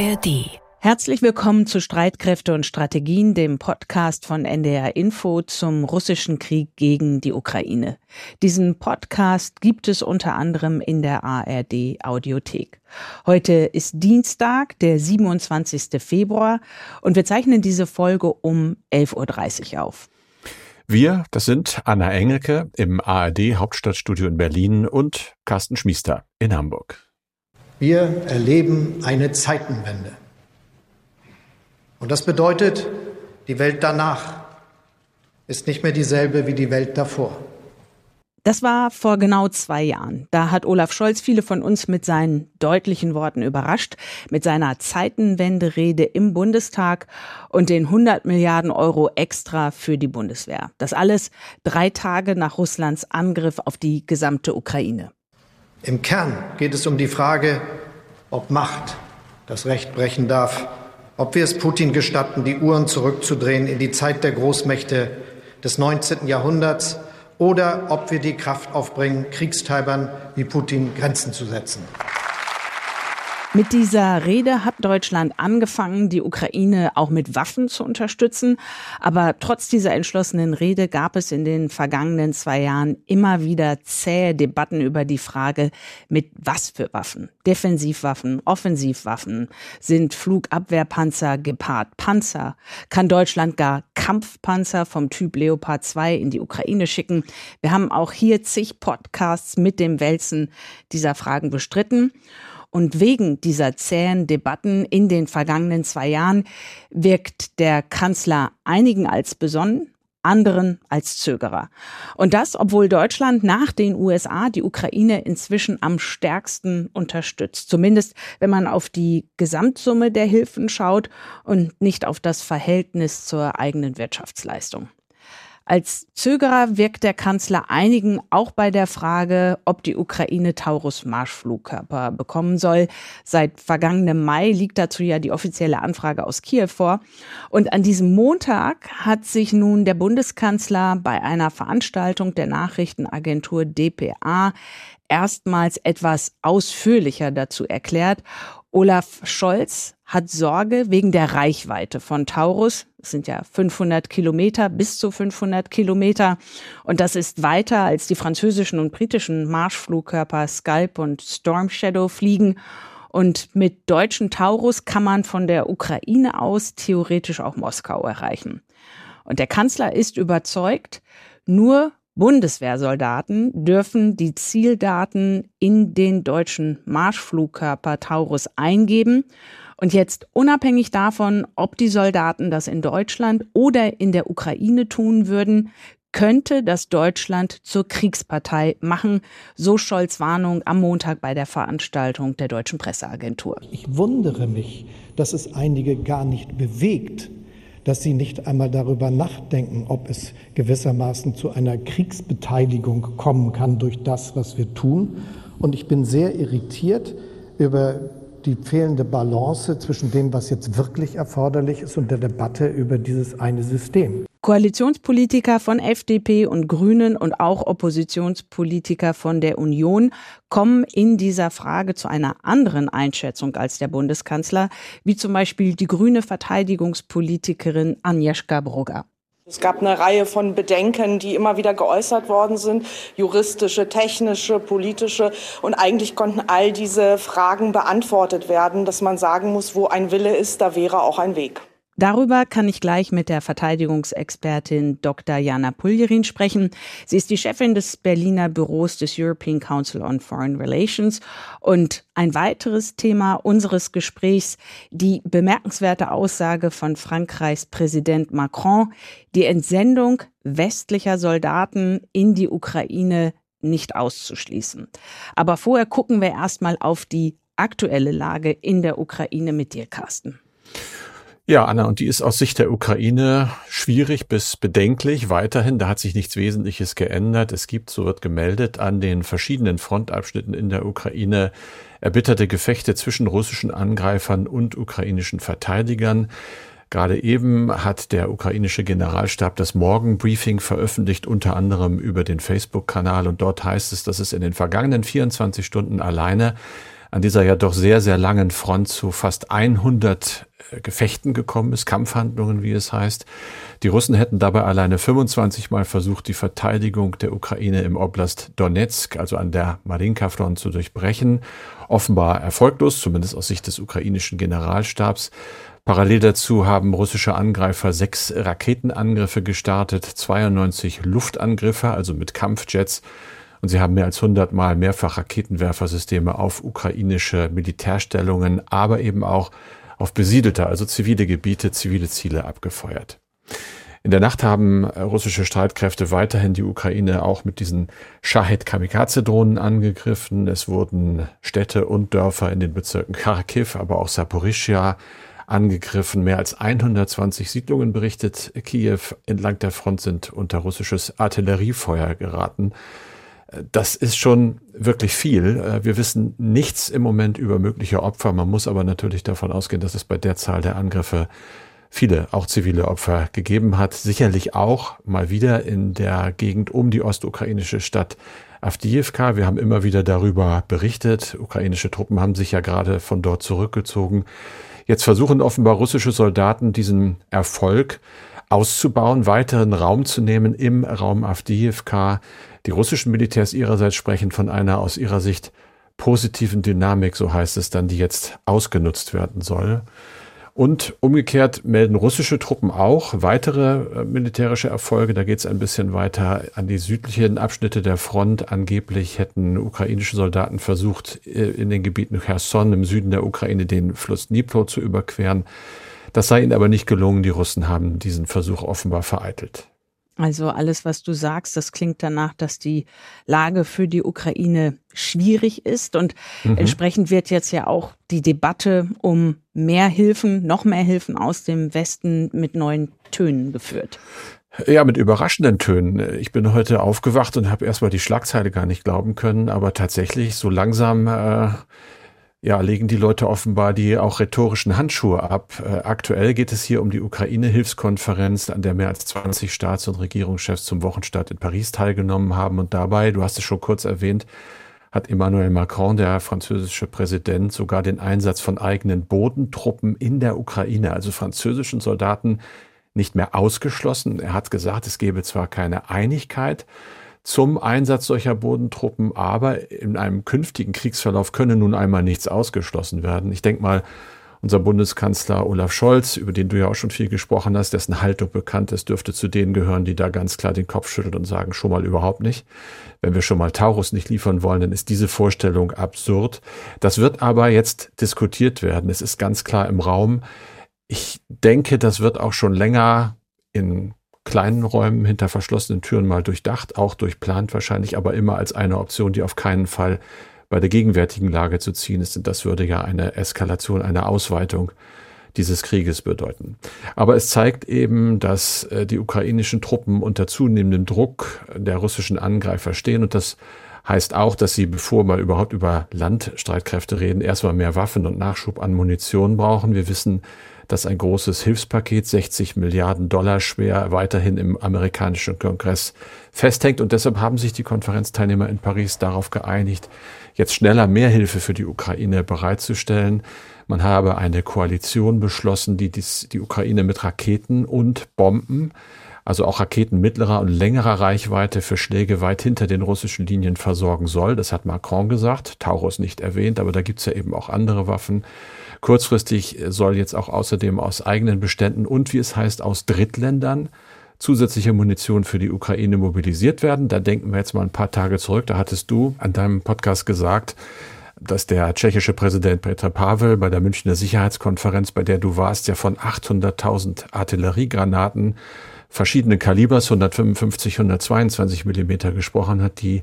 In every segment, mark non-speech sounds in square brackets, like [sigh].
ARD. Herzlich willkommen zu Streitkräfte und Strategien, dem Podcast von NDR Info zum russischen Krieg gegen die Ukraine. Diesen Podcast gibt es unter anderem in der ARD Audiothek. Heute ist Dienstag, der 27. Februar und wir zeichnen diese Folge um 11.30 Uhr auf. Wir, das sind Anna Engelke im ARD Hauptstadtstudio in Berlin und Carsten Schmiester in Hamburg. Wir erleben eine Zeitenwende. Und das bedeutet, die Welt danach ist nicht mehr dieselbe wie die Welt davor. Das war vor genau zwei Jahren. Da hat Olaf Scholz viele von uns mit seinen deutlichen Worten überrascht, mit seiner Zeitenwende-Rede im Bundestag und den 100 Milliarden Euro extra für die Bundeswehr. Das alles drei Tage nach Russlands Angriff auf die gesamte Ukraine. Im Kern geht es um die Frage, ob Macht das Recht brechen darf, ob wir es Putin gestatten, die Uhren zurückzudrehen in die Zeit der Großmächte des 19. Jahrhunderts oder ob wir die Kraft aufbringen, Kriegstreibern wie Putin Grenzen zu setzen. Mit dieser Rede hat Deutschland angefangen, die Ukraine auch mit Waffen zu unterstützen. Aber trotz dieser entschlossenen Rede gab es in den vergangenen zwei Jahren immer wieder zähe Debatten über die Frage, mit was für Waffen. Defensivwaffen, Offensivwaffen, sind Flugabwehrpanzer Gepard Panzer? Kann Deutschland gar Kampfpanzer vom Typ Leopard 2 in die Ukraine schicken? Wir haben auch hier zig Podcasts mit dem Wälzen dieser Fragen bestritten. Und wegen dieser zähen Debatten in den vergangenen zwei Jahren wirkt der Kanzler einigen als besonnen, anderen als Zögerer. Und das, obwohl Deutschland nach den USA die Ukraine inzwischen am stärksten unterstützt. Zumindest, wenn man auf die Gesamtsumme der Hilfen schaut und nicht auf das Verhältnis zur eigenen Wirtschaftsleistung. Als Zögerer wirkt der Kanzler einigen auch bei der Frage, ob die Ukraine Taurus-Marschflugkörper bekommen soll. Seit vergangenem Mai liegt dazu ja die offizielle Anfrage aus Kiew vor. Und an diesem Montag hat sich nun der Bundeskanzler bei einer Veranstaltung der Nachrichtenagentur dpa erstmals etwas ausführlicher dazu erklärt Olaf Scholz hat Sorge wegen der Reichweite von Taurus. Es sind ja 500 Kilometer, bis zu 500 Kilometer. Und das ist weiter als die französischen und britischen Marschflugkörper Scalp und Storm Shadow fliegen. Und mit deutschen Taurus kann man von der Ukraine aus theoretisch auch Moskau erreichen. Und der Kanzler ist überzeugt, nur Bundeswehrsoldaten dürfen die Zieldaten in den deutschen Marschflugkörper Taurus eingeben. Und jetzt unabhängig davon, ob die Soldaten das in Deutschland oder in der Ukraine tun würden, könnte das Deutschland zur Kriegspartei machen, so Scholz Warnung am Montag bei der Veranstaltung der deutschen Presseagentur. Ich wundere mich, dass es einige gar nicht bewegt, dass sie nicht einmal darüber nachdenken, ob es gewissermaßen zu einer Kriegsbeteiligung kommen kann durch das, was wir tun. Und ich bin sehr irritiert über die fehlende Balance zwischen dem, was jetzt wirklich erforderlich ist und der Debatte über dieses eine System. Koalitionspolitiker von FDP und Grünen und auch Oppositionspolitiker von der Union kommen in dieser Frage zu einer anderen Einschätzung als der Bundeskanzler, wie zum Beispiel die grüne Verteidigungspolitikerin Agnieszka Brugger. Es gab eine Reihe von Bedenken, die immer wieder geäußert worden sind, juristische, technische, politische. Und eigentlich konnten all diese Fragen beantwortet werden, dass man sagen muss, wo ein Wille ist, da wäre auch ein Weg. Darüber kann ich gleich mit der Verteidigungsexpertin Dr. Jana Puljerin sprechen. Sie ist die Chefin des Berliner Büros des European Council on Foreign Relations. Und ein weiteres Thema unseres Gesprächs, die bemerkenswerte Aussage von Frankreichs Präsident Macron, die Entsendung westlicher Soldaten in die Ukraine nicht auszuschließen. Aber vorher gucken wir erstmal auf die aktuelle Lage in der Ukraine mit dir, Carsten. Ja, Anna, und die ist aus Sicht der Ukraine schwierig bis bedenklich. Weiterhin, da hat sich nichts Wesentliches geändert. Es gibt, so wird gemeldet, an den verschiedenen Frontabschnitten in der Ukraine erbitterte Gefechte zwischen russischen Angreifern und ukrainischen Verteidigern. Gerade eben hat der ukrainische Generalstab das Morgenbriefing veröffentlicht, unter anderem über den Facebook-Kanal. Und dort heißt es, dass es in den vergangenen 24 Stunden alleine an dieser ja doch sehr, sehr langen Front zu fast 100 äh, Gefechten gekommen ist, Kampfhandlungen, wie es heißt. Die Russen hätten dabei alleine 25 Mal versucht, die Verteidigung der Ukraine im Oblast Donetsk, also an der Marinka-Front, zu durchbrechen. Offenbar erfolglos, zumindest aus Sicht des ukrainischen Generalstabs. Parallel dazu haben russische Angreifer sechs Raketenangriffe gestartet, 92 Luftangriffe, also mit Kampfjets. Und sie haben mehr als 100 Mal mehrfach Raketenwerfersysteme auf ukrainische Militärstellungen, aber eben auch auf besiedelte, also zivile Gebiete, zivile Ziele abgefeuert. In der Nacht haben äh, russische Streitkräfte weiterhin die Ukraine auch mit diesen Shahed-Kamikaze-Drohnen angegriffen. Es wurden Städte und Dörfer in den Bezirken Kharkiv, aber auch Saporischia angegriffen. Mehr als 120 Siedlungen, berichtet Kiew, entlang der Front sind unter russisches Artilleriefeuer geraten. Das ist schon wirklich viel. Äh, wir wissen nichts im Moment über mögliche Opfer. Man muss aber natürlich davon ausgehen, dass es bei der Zahl der Angriffe viele, auch zivile Opfer gegeben hat. Sicherlich auch mal wieder in der Gegend um die ostukrainische Stadt Avdiivka. Wir haben immer wieder darüber berichtet. Ukrainische Truppen haben sich ja gerade von dort zurückgezogen. Jetzt versuchen offenbar russische Soldaten diesen Erfolg auszubauen, weiteren Raum zu nehmen im Raum Avdiivka. Die russischen Militärs ihrerseits sprechen von einer aus ihrer Sicht positiven Dynamik, so heißt es dann, die jetzt ausgenutzt werden soll. Und umgekehrt melden russische Truppen auch weitere äh, militärische Erfolge. Da geht es ein bisschen weiter an die südlichen Abschnitte der Front. Angeblich hätten ukrainische Soldaten versucht, äh, in den Gebieten Cherson im Süden der Ukraine den Fluss Dnipro zu überqueren. Das sei ihnen aber nicht gelungen. Die Russen haben diesen Versuch offenbar vereitelt. Also alles, was du sagst, das klingt danach, dass die Lage für die Ukraine schwierig ist und mhm. entsprechend wird jetzt ja auch die Debatte um mehr Hilfen, noch mehr Hilfen aus dem Westen mit neuen Tönen geführt. Ja, mit überraschenden Tönen. Ich bin heute aufgewacht und habe erstmal die Schlagzeile gar nicht glauben können, aber tatsächlich so langsam äh, ja, legen die Leute offenbar die auch rhetorischen Handschuhe ab. Äh, aktuell geht es hier um die Ukraine-Hilfskonferenz, an der mehr als 20 Staats- und Regierungschefs zum Wochenstart in Paris teilgenommen haben. Und dabei, du hast es schon kurz erwähnt, hat Emmanuel Macron, der französische Präsident, sogar den Einsatz von eigenen Bodentruppen in der Ukraine, also französischen Soldaten, nicht mehr ausgeschlossen. Er hat gesagt, es gebe zwar keine Einigkeit, zum Einsatz solcher Bodentruppen, aber in einem künftigen Kriegsverlauf könne nun einmal nichts ausgeschlossen werden. Ich denke mal, unser Bundeskanzler Olaf Scholz, über den du ja auch schon viel gesprochen hast, dessen Haltung bekannt ist, dürfte zu denen gehören, die da ganz klar den Kopf schütteln und sagen, schon mal überhaupt nicht. Wenn wir schon mal Taurus nicht liefern wollen, dann ist diese Vorstellung absurd. Das wird aber jetzt diskutiert werden. Es ist ganz klar im Raum. Ich denke, das wird auch schon länger in kleinen Räumen hinter verschlossenen Türen mal durchdacht, auch durchplant wahrscheinlich, aber immer als eine Option, die auf keinen Fall bei der gegenwärtigen Lage zu ziehen ist. Und das würde ja eine Eskalation, eine Ausweitung dieses Krieges bedeuten. Aber es zeigt eben, dass äh, die ukrainischen Truppen unter zunehmendem Druck der russischen Angreifer stehen und das heißt auch, dass sie, bevor wir überhaupt über Landstreitkräfte reden, erstmal mehr Waffen und Nachschub an Munition brauchen. Wir wissen, dass ein großes Hilfspaket, 60 Milliarden Dollar schwer, weiterhin im amerikanischen Kongress festhängt. Und deshalb haben sich die Konferenzteilnehmer in Paris darauf geeinigt, jetzt schneller mehr Hilfe für die Ukraine bereitzustellen. Man habe eine Koalition beschlossen, die die Ukraine mit Raketen und Bomben also auch Raketen mittlerer und längerer Reichweite für Schläge weit hinter den russischen Linien versorgen soll. Das hat Macron gesagt, Taurus nicht erwähnt, aber da gibt's ja eben auch andere Waffen. Kurzfristig soll jetzt auch außerdem aus eigenen Beständen und wie es heißt aus Drittländern zusätzliche Munition für die Ukraine mobilisiert werden. Da denken wir jetzt mal ein paar Tage zurück. Da hattest du an deinem Podcast gesagt, dass der tschechische Präsident Petr Pavel bei der Münchner Sicherheitskonferenz, bei der du warst, ja von 800.000 Artilleriegranaten verschiedene Kalibers, 155, 122 Millimeter gesprochen hat, die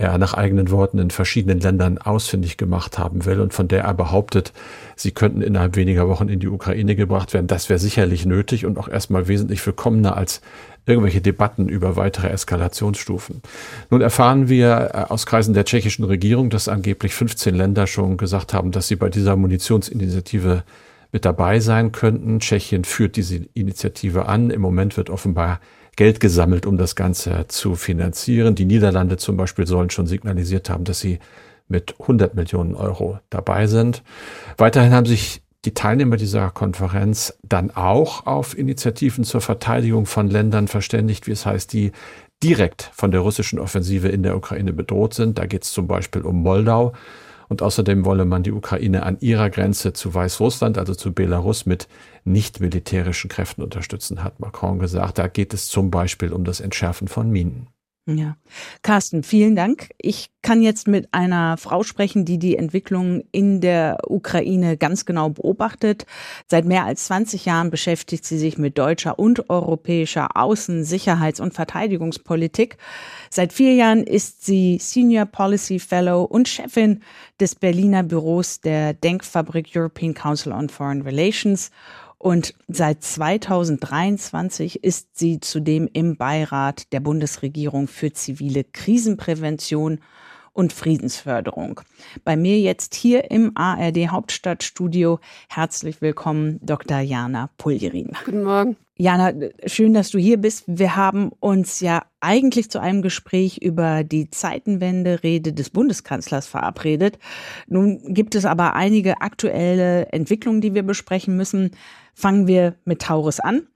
er nach eigenen Worten in verschiedenen Ländern ausfindig gemacht haben will und von der er behauptet, sie könnten innerhalb weniger Wochen in die Ukraine gebracht werden. Das wäre sicherlich nötig und auch erstmal wesentlich willkommener als irgendwelche Debatten über weitere Eskalationsstufen. Nun erfahren wir äh, aus Kreisen der tschechischen Regierung, dass angeblich 15 Länder schon gesagt haben, dass sie bei dieser Munitionsinitiative mit dabei sein könnten. Tschechien führt diese Initiative an. Im Moment wird offenbar Geld gesammelt, um das Ganze zu finanzieren. Die Niederlande zum Beispiel sollen schon signalisiert haben, dass sie mit 100 Millionen Euro dabei sind. Weiterhin haben sich die Teilnehmer dieser Konferenz dann auch auf Initiativen zur Verteidigung von Ländern verständigt, wie es heißt, die direkt von der russischen Offensive in der Ukraine bedroht sind. Da geht es zum Beispiel um Moldau. Und außerdem wolle man die Ukraine an ihrer Grenze zu Weißrussland, also zu Belarus, mit nicht militärischen Kräften unterstützen, hat Macron gesagt. Da geht es zum Beispiel um das Entschärfen von Minen. Ja. Carsten, vielen Dank. Ich kann jetzt mit einer Frau sprechen, die die Entwicklung in der Ukraine ganz genau beobachtet. Seit mehr als 20 Jahren beschäftigt sie sich mit deutscher und europäischer Außen-, Sicherheits- und Verteidigungspolitik. Seit vier Jahren ist sie Senior Policy Fellow und Chefin des Berliner Büros der Denkfabrik European Council on Foreign Relations und seit 2023 ist sie zudem im Beirat der Bundesregierung für zivile Krisenprävention und Friedensförderung. Bei mir jetzt hier im ARD Hauptstadtstudio herzlich willkommen Dr. Jana Puljerin. Guten Morgen. Jana, schön, dass du hier bist. Wir haben uns ja eigentlich zu einem Gespräch über die Zeitenwende-Rede des Bundeskanzlers verabredet. Nun gibt es aber einige aktuelle Entwicklungen, die wir besprechen müssen. Fangen wir mit Taurus an.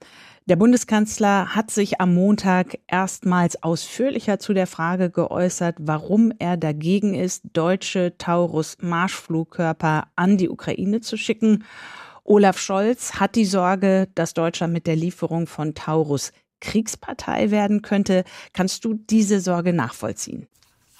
Der Bundeskanzler hat sich am Montag erstmals ausführlicher zu der Frage geäußert, warum er dagegen ist, deutsche Taurus-Marschflugkörper an die Ukraine zu schicken. Olaf Scholz hat die Sorge, dass Deutschland mit der Lieferung von Taurus Kriegspartei werden könnte. Kannst du diese Sorge nachvollziehen?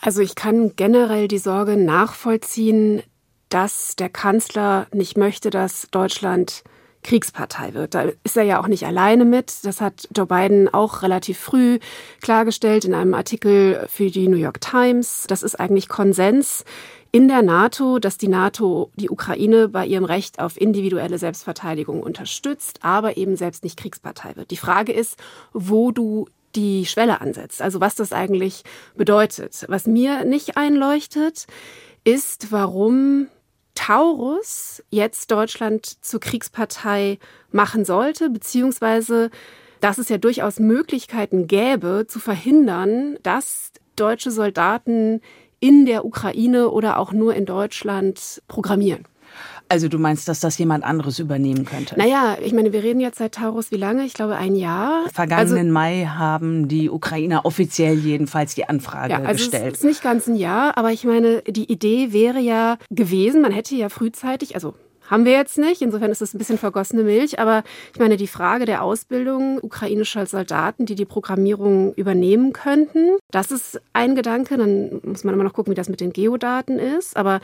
Also ich kann generell die Sorge nachvollziehen, dass der Kanzler nicht möchte, dass Deutschland Kriegspartei wird. Da ist er ja auch nicht alleine mit. Das hat Joe Biden auch relativ früh klargestellt in einem Artikel für die New York Times. Das ist eigentlich Konsens in der NATO, dass die NATO die Ukraine bei ihrem Recht auf individuelle Selbstverteidigung unterstützt, aber eben selbst nicht Kriegspartei wird. Die Frage ist, wo du die Schwelle ansetzt, also was das eigentlich bedeutet. Was mir nicht einleuchtet, ist, warum Taurus jetzt Deutschland zur Kriegspartei machen sollte, beziehungsweise dass es ja durchaus Möglichkeiten gäbe, zu verhindern, dass deutsche Soldaten in der Ukraine oder auch nur in Deutschland programmieren. Also du meinst, dass das jemand anderes übernehmen könnte? Naja, ich meine, wir reden jetzt seit Taurus wie lange? Ich glaube ein Jahr. Vergangenen also, Mai haben die Ukrainer offiziell jedenfalls die Anfrage ja, also gestellt. Es ist nicht ganz ein Jahr, aber ich meine, die Idee wäre ja gewesen, man hätte ja frühzeitig, also haben wir jetzt nicht. Insofern ist es ein bisschen vergossene Milch. Aber ich meine, die Frage der Ausbildung ukrainischer Soldaten, die die Programmierung übernehmen könnten, das ist ein Gedanke. Dann muss man immer noch gucken, wie das mit den Geodaten ist. Aber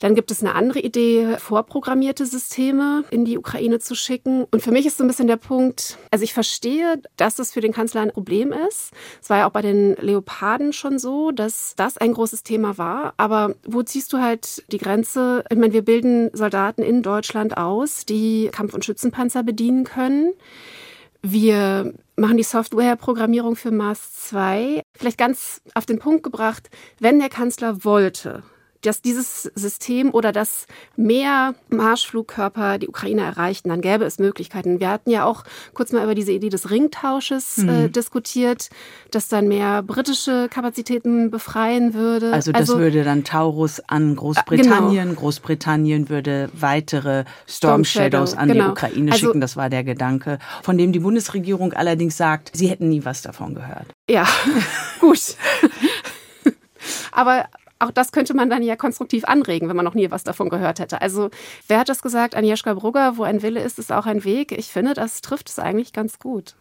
dann gibt es eine andere Idee, vorprogrammierte Systeme in die Ukraine zu schicken. Und für mich ist so ein bisschen der Punkt, also ich verstehe, dass das für den Kanzler ein Problem ist. Es war ja auch bei den Leoparden schon so, dass das ein großes Thema war. Aber wo ziehst du halt die Grenze? Ich meine, wir bilden Soldaten in Deutschland aus, die Kampf- und Schützenpanzer bedienen können. Wir machen die Softwareprogrammierung für Mars 2. Vielleicht ganz auf den Punkt gebracht, wenn der Kanzler wollte, dass dieses System oder dass mehr Marschflugkörper die Ukraine erreichten, dann gäbe es Möglichkeiten. Wir hatten ja auch kurz mal über diese Idee des Ringtausches äh, mhm. äh, diskutiert, dass dann mehr britische Kapazitäten befreien würde. Also das also, würde dann Taurus an Großbritannien, genau. Großbritannien würde weitere Storm, Storm Shadows an genau. die Ukraine also, schicken. Das war der Gedanke, von dem die Bundesregierung allerdings sagt, sie hätten nie was davon gehört. Ja, [laughs] gut. [laughs] Aber auch das könnte man dann ja konstruktiv anregen, wenn man noch nie was davon gehört hätte. Also, wer hat das gesagt? Agnieszka Brugger, wo ein Wille ist, ist auch ein Weg. Ich finde, das trifft es eigentlich ganz gut.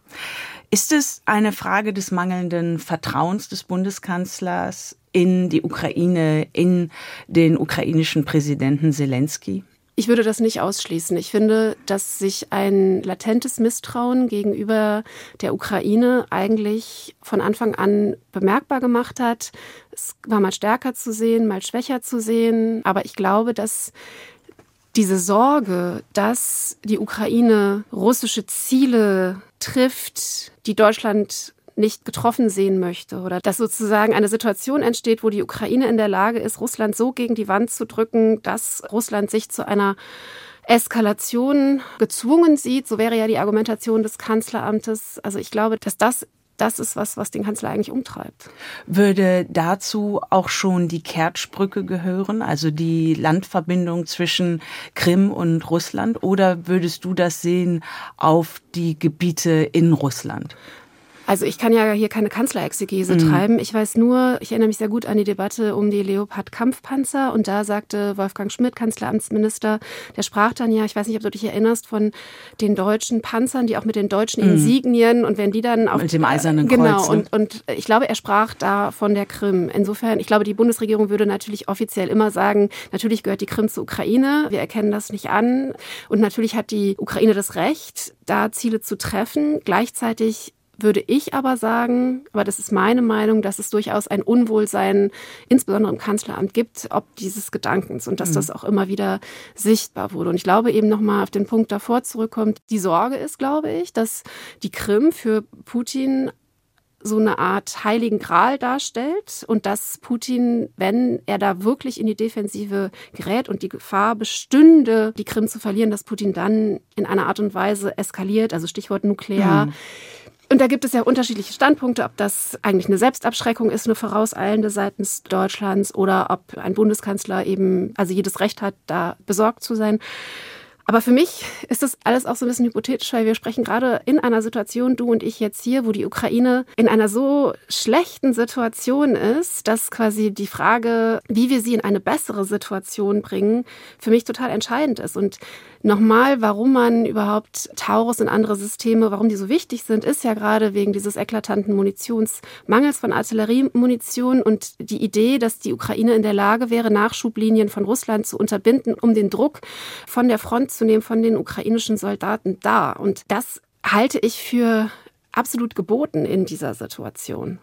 Ist es eine Frage des mangelnden Vertrauens des Bundeskanzlers in die Ukraine, in den ukrainischen Präsidenten Zelensky? Ich würde das nicht ausschließen. Ich finde, dass sich ein latentes Misstrauen gegenüber der Ukraine eigentlich von Anfang an bemerkbar gemacht hat. Es war mal stärker zu sehen, mal schwächer zu sehen. Aber ich glaube, dass diese Sorge, dass die Ukraine russische Ziele trifft, die Deutschland nicht getroffen sehen möchte oder dass sozusagen eine Situation entsteht, wo die Ukraine in der Lage ist, Russland so gegen die Wand zu drücken, dass Russland sich zu einer Eskalation gezwungen sieht. So wäre ja die Argumentation des Kanzleramtes. Also ich glaube, dass das das ist was, was den Kanzler eigentlich umtreibt. Würde dazu auch schon die Kertschbrücke gehören, also die Landverbindung zwischen Krim und Russland? Oder würdest du das sehen auf die Gebiete in Russland? Also ich kann ja hier keine Kanzlerexegese mhm. treiben. Ich weiß nur, ich erinnere mich sehr gut an die Debatte um die Leopard-Kampfpanzer und da sagte Wolfgang Schmidt, Kanzleramtsminister, der sprach dann ja, ich weiß nicht, ob du dich erinnerst, von den deutschen Panzern, die auch mit den deutschen mhm. Insignien und wenn die dann auch... Mit dem eisernen genau, Kreuz. Genau, und, und ich glaube, er sprach da von der Krim. Insofern, ich glaube, die Bundesregierung würde natürlich offiziell immer sagen, natürlich gehört die Krim zur Ukraine, wir erkennen das nicht an und natürlich hat die Ukraine das Recht, da Ziele zu treffen. Gleichzeitig würde ich aber sagen, aber das ist meine Meinung, dass es durchaus ein Unwohlsein, insbesondere im Kanzleramt, gibt, ob dieses Gedankens und dass mhm. das auch immer wieder sichtbar wurde. Und ich glaube eben nochmal auf den Punkt davor zurückkommt, die Sorge ist, glaube ich, dass die Krim für Putin so eine Art heiligen Gral darstellt und dass Putin, wenn er da wirklich in die Defensive gerät und die Gefahr bestünde, die Krim zu verlieren, dass Putin dann in einer Art und Weise eskaliert, also Stichwort nuklear. Mhm und da gibt es ja unterschiedliche Standpunkte, ob das eigentlich eine Selbstabschreckung ist, eine vorauseilende seitens Deutschlands oder ob ein Bundeskanzler eben, also jedes Recht hat, da besorgt zu sein. Aber für mich ist das alles auch so ein bisschen hypothetisch, weil wir sprechen gerade in einer Situation, du und ich jetzt hier, wo die Ukraine in einer so schlechten Situation ist, dass quasi die Frage, wie wir sie in eine bessere Situation bringen, für mich total entscheidend ist. Und nochmal, warum man überhaupt Taurus und andere Systeme, warum die so wichtig sind, ist ja gerade wegen dieses eklatanten Munitionsmangels von Artilleriemunition und die Idee, dass die Ukraine in der Lage wäre, Nachschublinien von Russland zu unterbinden, um den Druck von der Front zu nehmen von den ukrainischen Soldaten da. Und das halte ich für absolut geboten in dieser Situation.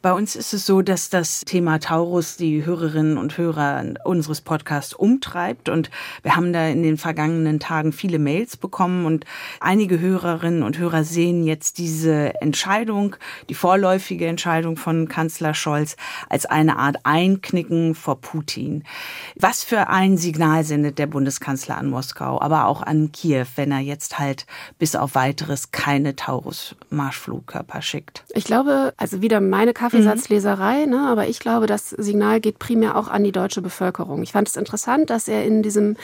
Bei uns ist es so, dass das Thema Taurus die Hörerinnen und Hörer unseres Podcasts umtreibt und wir haben da in den vergangenen Tagen viele Mails bekommen und einige Hörerinnen und Hörer sehen jetzt diese Entscheidung, die vorläufige Entscheidung von Kanzler Scholz als eine Art Einknicken vor Putin. Was für ein Signal sendet der Bundeskanzler an Moskau, aber auch an Kiew, wenn er jetzt halt bis auf weiteres keine Taurus-Marschflugkörper schickt? Ich glaube, also wieder meine Kaffeesatzleserei, ne? aber ich glaube, das Signal geht primär auch an die deutsche Bevölkerung. Ich fand es interessant, dass er in diesem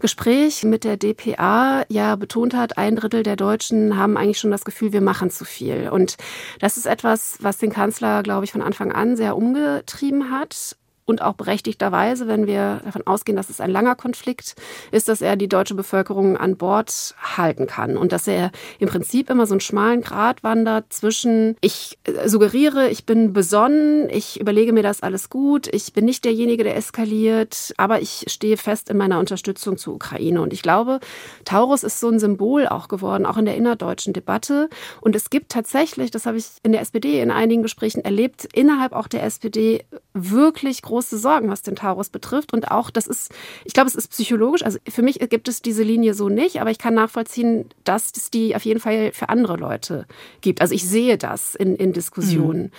Gespräch mit der DPA ja betont hat, ein Drittel der Deutschen haben eigentlich schon das Gefühl, wir machen zu viel. Und das ist etwas, was den Kanzler, glaube ich, von Anfang an sehr umgetrieben hat und auch berechtigterweise, wenn wir davon ausgehen, dass es ein langer Konflikt ist, dass er die deutsche Bevölkerung an Bord halten kann. Und dass er im Prinzip immer so einen schmalen Grat wandert zwischen ich äh, suggeriere, ich bin besonnen, ich überlege mir das alles gut, ich bin nicht derjenige, der eskaliert, aber ich stehe fest in meiner Unterstützung zur Ukraine. Und ich glaube, Taurus ist so ein Symbol auch geworden, auch in der innerdeutschen Debatte. Und es gibt tatsächlich, das habe ich in der SPD in einigen Gesprächen erlebt, innerhalb auch der SPD wirklich große große Sorgen, was den Taurus betrifft. Und auch, das ist, ich glaube, es ist psychologisch. Also für mich gibt es diese Linie so nicht, aber ich kann nachvollziehen, dass es die auf jeden Fall für andere Leute gibt. Also ich sehe das in, in Diskussionen. Mhm.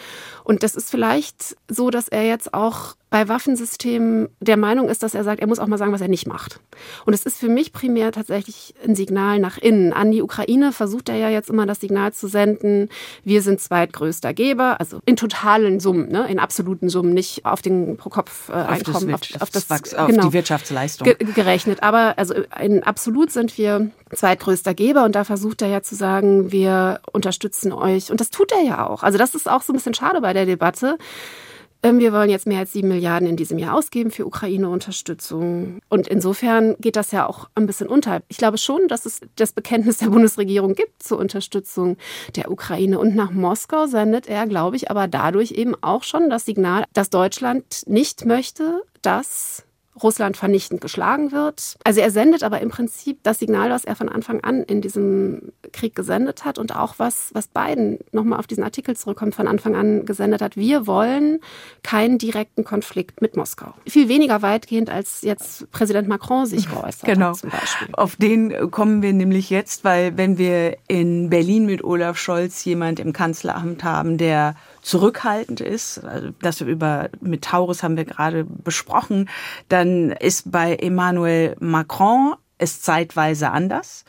Und das ist vielleicht so, dass er jetzt auch bei Waffensystemen der Meinung ist, dass er sagt, er muss auch mal sagen, was er nicht macht. Und es ist für mich primär tatsächlich ein Signal nach innen. An die Ukraine versucht er ja jetzt immer das Signal zu senden, wir sind zweitgrößter Geber, also in totalen Summen, ne, in absoluten Summen, nicht auf den Pro-Kopf-Einkommen, auf, auf, das, auf, auf genau, die Wirtschaftsleistung gerechnet. Aber also in absolut sind wir zweitgrößter Geber und da versucht er ja zu sagen, wir unterstützen euch. Und das tut er ja auch. Also das ist auch so ein bisschen schade bei der Debatte wir wollen jetzt mehr als sieben Milliarden in diesem Jahr ausgeben für Ukraine-Unterstützung. Und insofern geht das ja auch ein bisschen unter. Ich glaube schon, dass es das Bekenntnis der Bundesregierung gibt zur Unterstützung der Ukraine. Und nach Moskau sendet er, glaube ich, aber dadurch eben auch schon das Signal, dass Deutschland nicht möchte, dass Russland vernichtend geschlagen wird. Also er sendet aber im Prinzip das Signal, was er von Anfang an in diesem Krieg gesendet hat und auch was, was Biden nochmal auf diesen Artikel zurückkommt, von Anfang an gesendet hat. Wir wollen keinen direkten Konflikt mit Moskau. Viel weniger weitgehend, als jetzt Präsident Macron sich [laughs] geäußert genau. hat zum Beispiel. Auf den kommen wir nämlich jetzt, weil wenn wir in Berlin mit Olaf Scholz jemand im Kanzleramt haben, der zurückhaltend ist, also das über mit Taurus haben wir gerade besprochen, dann ist bei Emmanuel Macron es zeitweise anders.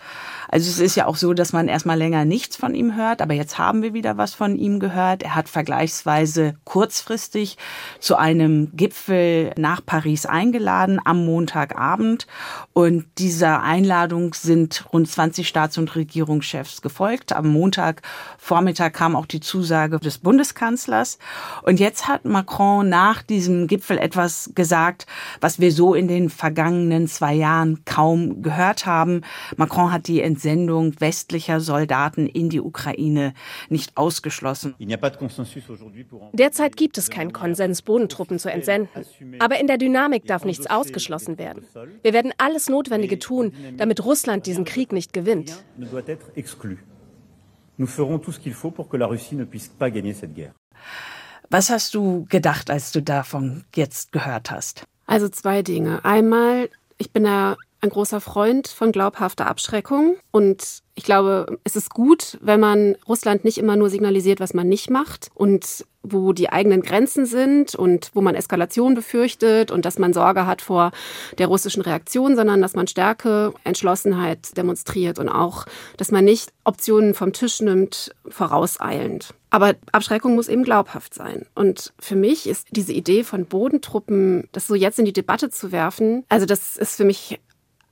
Also es ist ja auch so, dass man erstmal länger nichts von ihm hört, aber jetzt haben wir wieder was von ihm gehört. Er hat vergleichsweise kurzfristig zu einem Gipfel nach Paris eingeladen am Montagabend und dieser Einladung sind rund 20 Staats- und Regierungschefs gefolgt. Am Montagvormittag kam auch die Zusage des Bundeskanzlers und jetzt hat Macron nach diesem Gipfel etwas gesagt, was wir so in den vergangenen zwei Jahren kaum gehört haben. Macron hat die Entsendung westlicher Soldaten in die Ukraine nicht ausgeschlossen. Derzeit gibt es keinen Konsens, Bodentruppen zu entsenden. Aber in der Dynamik darf nichts ausgeschlossen werden. Wir werden alles Notwendige tun, damit Russland diesen Krieg nicht gewinnt. Was hast du gedacht, als du davon jetzt gehört hast? Also zwei Dinge. Einmal, ich bin da ein großer Freund von glaubhafter Abschreckung. Und ich glaube, es ist gut, wenn man Russland nicht immer nur signalisiert, was man nicht macht und wo die eigenen Grenzen sind und wo man Eskalation befürchtet und dass man Sorge hat vor der russischen Reaktion, sondern dass man Stärke, Entschlossenheit demonstriert und auch, dass man nicht Optionen vom Tisch nimmt, vorauseilend. Aber Abschreckung muss eben glaubhaft sein. Und für mich ist diese Idee von Bodentruppen, das so jetzt in die Debatte zu werfen, also das ist für mich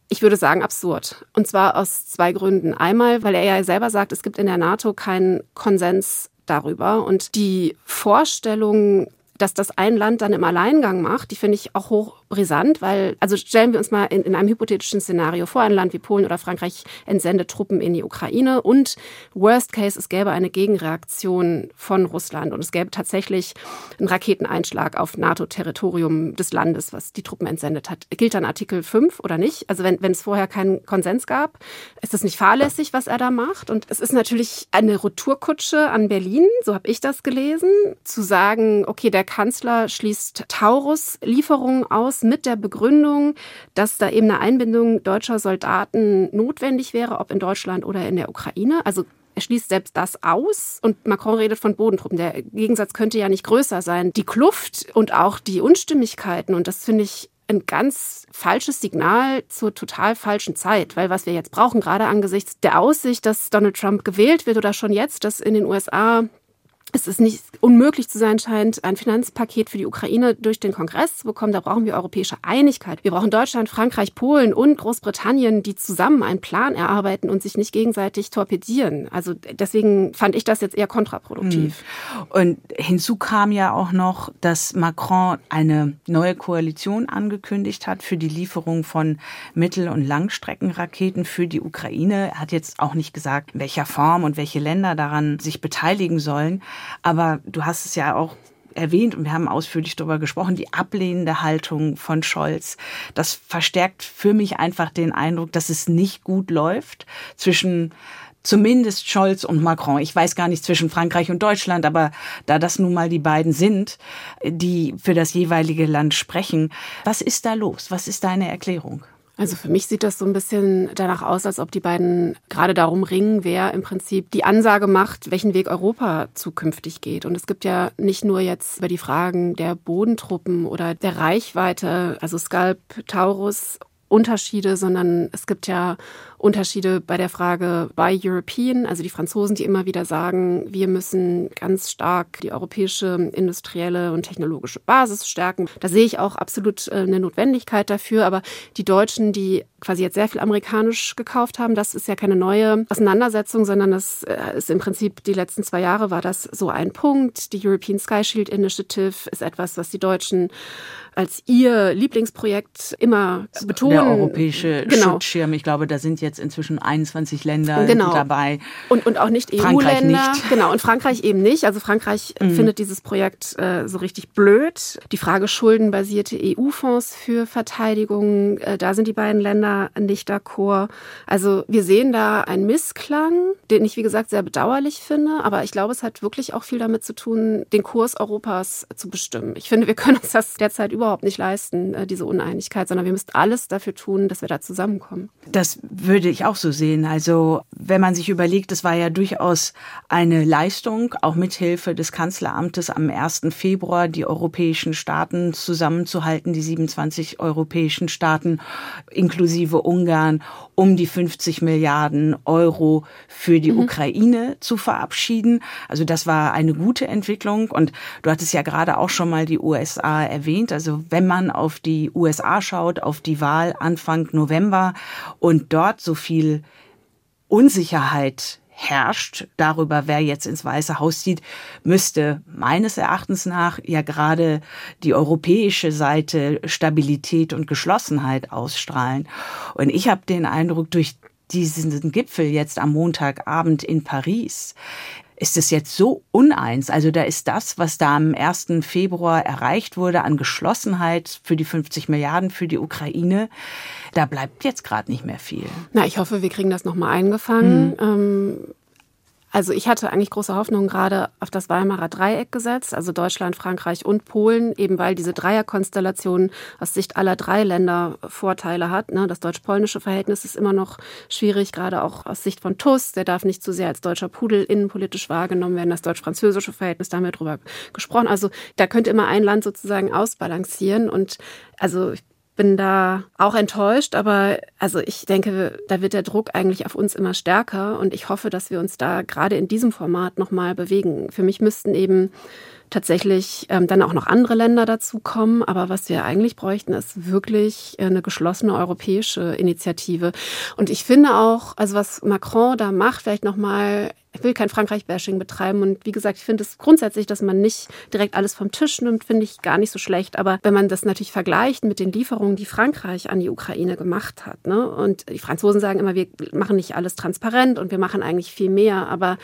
ich würde sagen, absurd. Und zwar aus zwei Gründen. Einmal, weil er ja selber sagt, es gibt in der NATO keinen Konsens darüber. Und die Vorstellung, dass das ein Land dann im Alleingang macht, die finde ich auch hoch brisant, weil, also stellen wir uns mal in, in, einem hypothetischen Szenario vor, ein Land wie Polen oder Frankreich entsendet Truppen in die Ukraine und worst case, es gäbe eine Gegenreaktion von Russland und es gäbe tatsächlich einen Raketeneinschlag auf NATO-Territorium des Landes, was die Truppen entsendet hat. Gilt dann Artikel 5 oder nicht? Also wenn, wenn es vorher keinen Konsens gab, ist das nicht fahrlässig, was er da macht? Und es ist natürlich eine Retourkutsche an Berlin, so habe ich das gelesen, zu sagen, okay, der Kanzler schließt Taurus-Lieferungen aus mit der Begründung, dass da eben eine Einbindung deutscher Soldaten notwendig wäre, ob in Deutschland oder in der Ukraine. Also er schließt selbst das aus und Macron redet von Bodentruppen. Der Gegensatz könnte ja nicht größer sein. Die Kluft und auch die Unstimmigkeiten, und das finde ich ein ganz falsches Signal zur total falschen Zeit, weil was wir jetzt brauchen, gerade angesichts der Aussicht, dass Donald Trump gewählt wird oder schon jetzt, dass in den USA es ist nicht unmöglich zu sein scheint, ein Finanzpaket für die Ukraine durch den Kongress zu bekommen. Da brauchen wir europäische Einigkeit. Wir brauchen Deutschland, Frankreich, Polen und Großbritannien, die zusammen einen Plan erarbeiten und sich nicht gegenseitig torpedieren. Also deswegen fand ich das jetzt eher kontraproduktiv. Hm. Und hinzu kam ja auch noch, dass Macron eine neue Koalition angekündigt hat für die Lieferung von Mittel- und Langstreckenraketen für die Ukraine. Er hat jetzt auch nicht gesagt, in welcher Form und welche Länder daran sich beteiligen sollen. Aber du hast es ja auch erwähnt und wir haben ausführlich darüber gesprochen, die ablehnende Haltung von Scholz. Das verstärkt für mich einfach den Eindruck, dass es nicht gut läuft zwischen zumindest Scholz und Macron. Ich weiß gar nicht zwischen Frankreich und Deutschland, aber da das nun mal die beiden sind, die für das jeweilige Land sprechen, was ist da los? Was ist deine Erklärung? Also für mich sieht das so ein bisschen danach aus, als ob die beiden gerade darum ringen, wer im Prinzip die Ansage macht, welchen Weg Europa zukünftig geht. Und es gibt ja nicht nur jetzt über die Fragen der Bodentruppen oder der Reichweite, also Scalp, Taurus Unterschiede, sondern es gibt ja Unterschiede bei der Frage Buy European, also die Franzosen, die immer wieder sagen, wir müssen ganz stark die europäische industrielle und technologische Basis stärken. Da sehe ich auch absolut äh, eine Notwendigkeit dafür. Aber die Deutschen, die quasi jetzt sehr viel amerikanisch gekauft haben, das ist ja keine neue Auseinandersetzung, sondern das äh, ist im Prinzip die letzten zwei Jahre war das so ein Punkt. Die European Sky Shield Initiative ist etwas, was die Deutschen als ihr Lieblingsprojekt immer betonen. Der europäische genau. Schutzschirm, ich glaube, da sind jetzt inzwischen 21 Länder genau. dabei. Und, und auch nicht EU-Länder. Genau, und Frankreich eben nicht. Also Frankreich mhm. findet dieses Projekt äh, so richtig blöd. Die Frage schuldenbasierte EU-Fonds für Verteidigung, äh, da sind die beiden Länder nicht d'accord. Also wir sehen da einen Missklang, den ich, wie gesagt, sehr bedauerlich finde. Aber ich glaube, es hat wirklich auch viel damit zu tun, den Kurs Europas zu bestimmen. Ich finde, wir können uns das derzeit überhaupt nicht leisten, äh, diese Uneinigkeit, sondern wir müssen alles dafür tun, dass wir da zusammenkommen. Das würde Würde ich auch so sehen. Also wenn man sich überlegt, es war ja durchaus eine Leistung, auch mithilfe des Kanzleramtes am 1. Februar die europäischen Staaten zusammenzuhalten, die 27 europäischen Staaten inklusive Ungarn, um die 50 Milliarden Euro für die mhm. Ukraine zu verabschieden. Also das war eine gute Entwicklung. Und du hattest ja gerade auch schon mal die USA erwähnt. Also wenn man auf die USA schaut, auf die Wahl Anfang November und dort so viel Unsicherheit herrscht darüber, wer jetzt ins Weiße Haus zieht, müsste meines Erachtens nach ja gerade die europäische Seite Stabilität und Geschlossenheit ausstrahlen. Und ich habe den Eindruck, durch diesen Gipfel jetzt am Montagabend in Paris ist es jetzt so uneins. Also da ist das, was da am 1. Februar erreicht wurde an Geschlossenheit für die 50 Milliarden für die Ukraine, da bleibt jetzt gerade nicht mehr viel. Na, ich hoffe, wir kriegen das nochmal eingefangen. Mhm. Ähm, also ich hatte eigentlich große Hoffnung gerade auf das Weimarer Dreieck gesetzt, also Deutschland, Frankreich und Polen, eben weil diese Dreierkonstellation aus Sicht aller drei Länder Vorteile hat. Ne? Das deutsch-polnische Verhältnis ist immer noch schwierig, gerade auch aus Sicht von TUS. Der darf nicht zu sehr als deutscher Pudel innenpolitisch wahrgenommen werden. Das deutsch-französische Verhältnis, da haben wir drüber gesprochen. Also da könnte immer ein Land sozusagen ausbalancieren. Und also ich bin da auch enttäuscht, aber also ich denke, da wird der Druck eigentlich auf uns immer stärker und ich hoffe, dass wir uns da gerade in diesem Format nochmal bewegen. Für mich müssten eben tatsächlich ähm, dann auch noch andere Länder dazu kommen. Aber was wir eigentlich bräuchten, ist wirklich eine geschlossene europäische Initiative. Und ich finde auch, also was Macron da macht, vielleicht nochmal ich will kein Frankreich-Bashing betreiben. Und wie gesagt, ich finde es grundsätzlich, dass man nicht direkt alles vom Tisch nimmt, finde ich gar nicht so schlecht. Aber wenn man das natürlich vergleicht mit den Lieferungen, die Frankreich an die Ukraine gemacht hat, ne? und die Franzosen sagen immer, wir machen nicht alles transparent und wir machen eigentlich viel mehr. Aber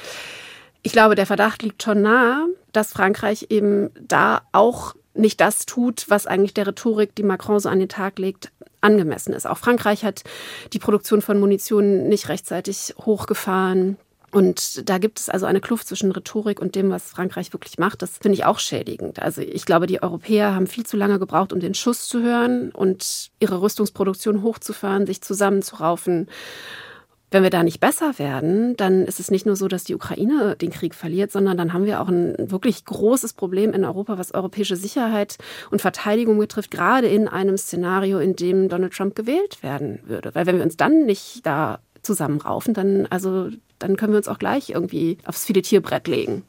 ich glaube, der Verdacht liegt schon nahe, dass Frankreich eben da auch nicht das tut, was eigentlich der Rhetorik, die Macron so an den Tag legt, angemessen ist. Auch Frankreich hat die Produktion von Munition nicht rechtzeitig hochgefahren. Und da gibt es also eine Kluft zwischen Rhetorik und dem, was Frankreich wirklich macht. Das finde ich auch schädigend. Also ich glaube, die Europäer haben viel zu lange gebraucht, um den Schuss zu hören und ihre Rüstungsproduktion hochzufahren, sich zusammenzuraufen wenn wir da nicht besser werden, dann ist es nicht nur so, dass die Ukraine den Krieg verliert, sondern dann haben wir auch ein wirklich großes Problem in Europa, was europäische Sicherheit und Verteidigung betrifft, gerade in einem Szenario, in dem Donald Trump gewählt werden würde. Weil wenn wir uns dann nicht da zusammenraufen, dann, also, dann können wir uns auch gleich irgendwie aufs Filetierbrett legen.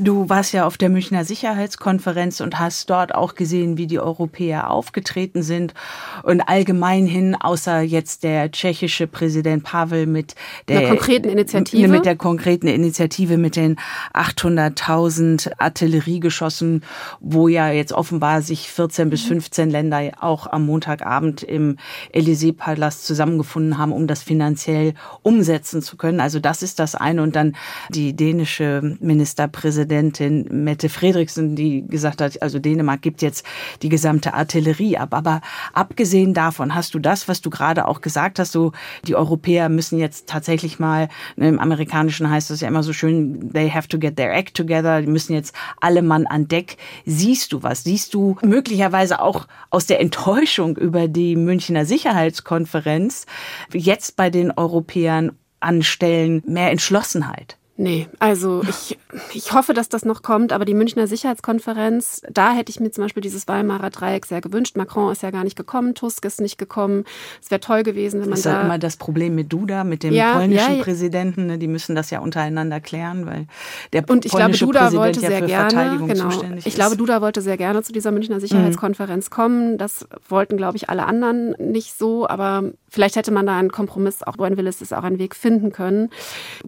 Du warst ja auf der Münchner Sicherheitskonferenz und hast dort auch gesehen, wie die Europäer aufgetreten sind. Und allgemein hin, außer jetzt der tschechische Präsident Pavel mit der, der konkreten Initiative, mit der konkreten Initiative mit den 800.000 Artilleriegeschossen, wo ja jetzt offenbar sich 14 bis 15 Länder auch am Montagabend im Élysée-Palast zusammengefunden haben, um das finanziell umsetzen zu können. Also das ist das eine. Und dann die dänische Ministerin Ministerpräsidentin Mette Frederiksen, die gesagt hat, also Dänemark gibt jetzt die gesamte Artillerie ab. Aber abgesehen davon hast du das, was du gerade auch gesagt hast, so die Europäer müssen jetzt tatsächlich mal, ne, im Amerikanischen heißt das ja immer so schön, they have to get their act together, die müssen jetzt alle Mann an Deck. Siehst du was? Siehst du möglicherweise auch aus der Enttäuschung über die Münchner Sicherheitskonferenz jetzt bei den Europäern anstellen mehr Entschlossenheit? Nee, also ich, ich hoffe, dass das noch kommt, aber die Münchner Sicherheitskonferenz, da hätte ich mir zum Beispiel dieses Weimarer Dreieck sehr gewünscht. Macron ist ja gar nicht gekommen, Tusk ist nicht gekommen. Es wäre toll gewesen, wenn man das da... Das ist immer das Problem mit Duda, mit dem ja, polnischen ja, Präsidenten. Ne? Die müssen das ja untereinander klären, weil der Und ich polnische glaube, Duda Präsident wollte ja sehr gerne, genau. Ich glaube, Duda wollte sehr gerne zu dieser Münchner Sicherheitskonferenz mhm. kommen. Das wollten, glaube ich, alle anderen nicht so, aber vielleicht hätte man da einen Kompromiss, auch Gwen Willis ist auch einen Weg finden können.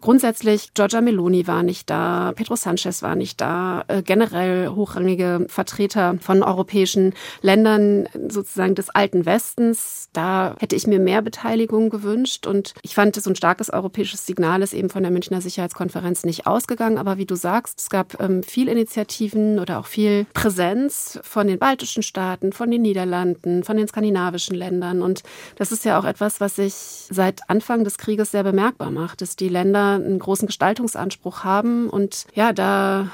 Grundsätzlich, Giorgia Meloni war nicht da, Pedro Sanchez war nicht da, äh, generell hochrangige Vertreter von europäischen Ländern sozusagen des alten Westens. Da hätte ich mir mehr Beteiligung gewünscht und ich fand, so ein starkes europäisches Signal ist eben von der Münchner Sicherheitskonferenz nicht ausgegangen. Aber wie du sagst, es gab ähm, viel Initiativen oder auch viel Präsenz von den baltischen Staaten, von den Niederlanden, von den skandinavischen Ländern. Und das ist ja auch etwas, was sich seit Anfang des Krieges sehr bemerkbar macht, dass die Länder einen großen Gestaltungsanspruch haben und ja, da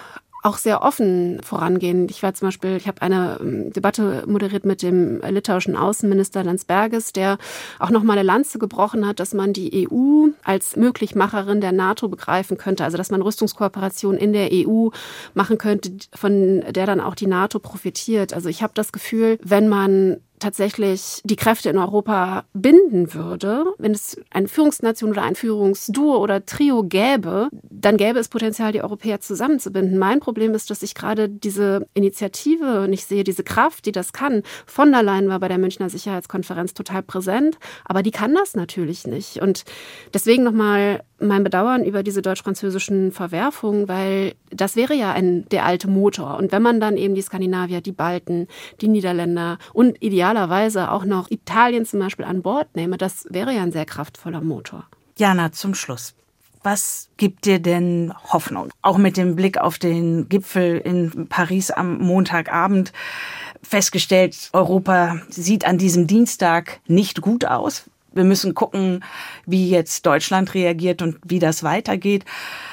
auch sehr offen vorangehen. Ich war zum Beispiel, ich habe eine ähm, Debatte moderiert mit dem litauischen Außenminister Landsbergis, der auch nochmal eine Lanze gebrochen hat, dass man die EU als Möglichmacherin der NATO begreifen könnte. Also dass man Rüstungskooperation in der EU machen könnte, von der dann auch die NATO profitiert. Also ich habe das Gefühl, wenn man tatsächlich die Kräfte in Europa binden würde, wenn es eine Führungsnation oder ein Führungsduo oder Trio gäbe, dann gäbe es Potenzial, die Europäer zusammenzubinden. Mein Problem ist, dass ich gerade diese Initiative nicht sehe, diese Kraft, die das kann. Von der Leyen war bei der Münchner Sicherheitskonferenz total präsent, aber die kann das natürlich nicht. Und deswegen nochmal mein Bedauern über diese deutsch-französischen Verwerfungen, weil das wäre ja ein, der alte Motor. Und wenn man dann eben die Skandinavier, die Balten, die Niederländer und idealerweise auch noch Italien zum Beispiel an Bord nehme, das wäre ja ein sehr kraftvoller Motor. Jana, zum Schluss. Was gibt dir denn Hoffnung? Auch mit dem Blick auf den Gipfel in Paris am Montagabend festgestellt, Europa sieht an diesem Dienstag nicht gut aus. Wir müssen gucken, wie jetzt Deutschland reagiert und wie das weitergeht.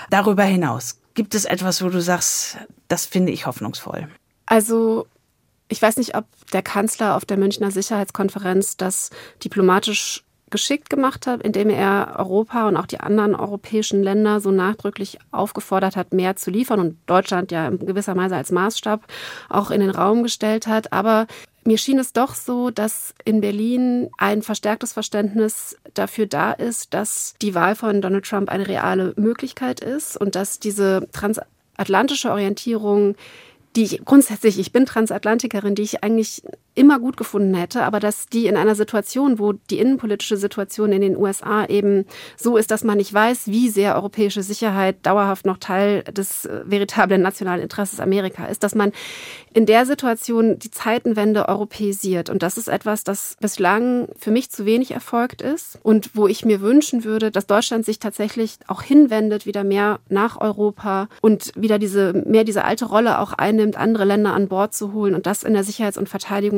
Darüber hinaus, gibt es etwas, wo du sagst, das finde ich hoffnungsvoll? Also ich weiß nicht, ob der Kanzler auf der Münchner Sicherheitskonferenz das diplomatisch geschickt gemacht hat, indem er Europa und auch die anderen europäischen Länder so nachdrücklich aufgefordert hat, mehr zu liefern und Deutschland ja in gewisser Weise als Maßstab auch in den Raum gestellt hat. Aber mir schien es doch so, dass in Berlin ein verstärktes Verständnis dafür da ist, dass die Wahl von Donald Trump eine reale Möglichkeit ist und dass diese transatlantische Orientierung die ich grundsätzlich, ich bin Transatlantikerin, die ich eigentlich immer gut gefunden hätte, aber dass die in einer Situation, wo die innenpolitische Situation in den USA eben so ist, dass man nicht weiß, wie sehr europäische Sicherheit dauerhaft noch Teil des äh, veritablen nationalen Interesses Amerika ist, dass man in der Situation die Zeitenwende europäisiert. Und das ist etwas, das bislang für mich zu wenig erfolgt ist und wo ich mir wünschen würde, dass Deutschland sich tatsächlich auch hinwendet, wieder mehr nach Europa und wieder diese, mehr diese alte Rolle auch einnimmt, andere Länder an Bord zu holen und das in der Sicherheits- und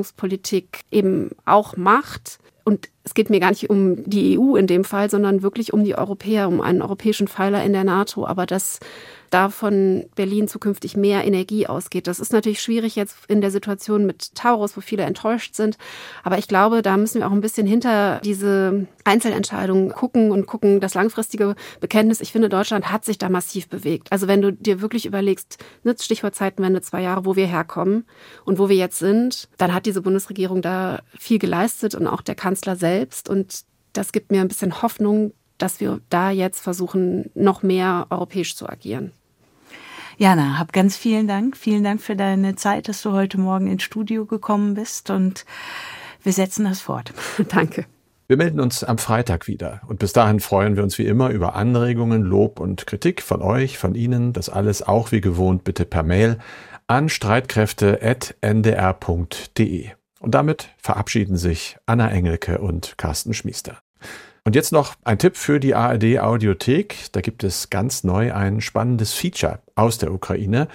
Verteidigungspolitik eben auch macht. Und es geht mir gar nicht um die EU in dem Fall, sondern wirklich um die Europäer, um einen europäischen Pfeiler in der NATO. Aber das davon Berlin zukünftig mehr Energie ausgeht. Das ist natürlich schwierig jetzt in der Situation mit Taurus, wo viele enttäuscht sind. Aber ich glaube, da müssen wir auch ein bisschen hinter diese Einzelentscheidungen gucken und gucken, das langfristige Bekenntnis. Ich finde, Deutschland hat sich da massiv bewegt. Also wenn du dir wirklich überlegst, ne, Stichwort Zeitenwende, zwei Jahre, wo wir herkommen und wo wir jetzt sind, dann hat diese Bundesregierung da viel geleistet und auch der Kanzler selbst. Und das gibt mir ein bisschen Hoffnung, dass wir da jetzt versuchen, noch mehr europäisch zu agieren. Jana, hab ganz vielen Dank. Vielen Dank für deine Zeit, dass du heute Morgen ins Studio gekommen bist und wir setzen das fort. [laughs] Danke. Wir melden uns am Freitag wieder und bis dahin freuen wir uns wie immer über Anregungen, Lob und Kritik von euch, von Ihnen. Das alles auch wie gewohnt bitte per Mail an streitkräfte.ndr.de. Und damit verabschieden sich Anna Engelke und Carsten Schmiester. Und jetzt noch ein Tipp für die ARD Audiothek. Da gibt es ganz neu ein spannendes Feature aus der Ukraine.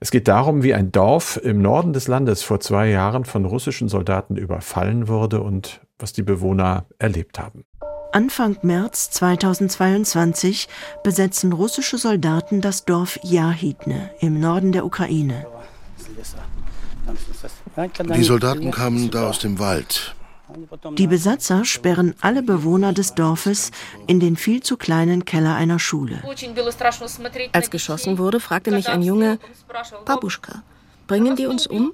Es geht darum, wie ein Dorf im Norden des Landes vor zwei Jahren von russischen Soldaten überfallen wurde und was die Bewohner erlebt haben. Anfang März 2022 besetzen russische Soldaten das Dorf Jahidne im Norden der Ukraine. Die Soldaten kamen da aus dem Wald. Die Besatzer sperren alle Bewohner des Dorfes in den viel zu kleinen Keller einer Schule. Als geschossen wurde, fragte mich ein Junge, Babuschka, bringen die uns um?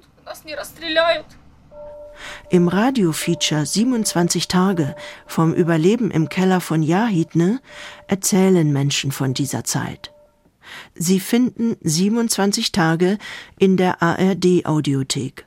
Im Radiofeature 27 Tage vom Überleben im Keller von Jahidne erzählen Menschen von dieser Zeit. Sie finden 27 Tage in der ARD Audiothek.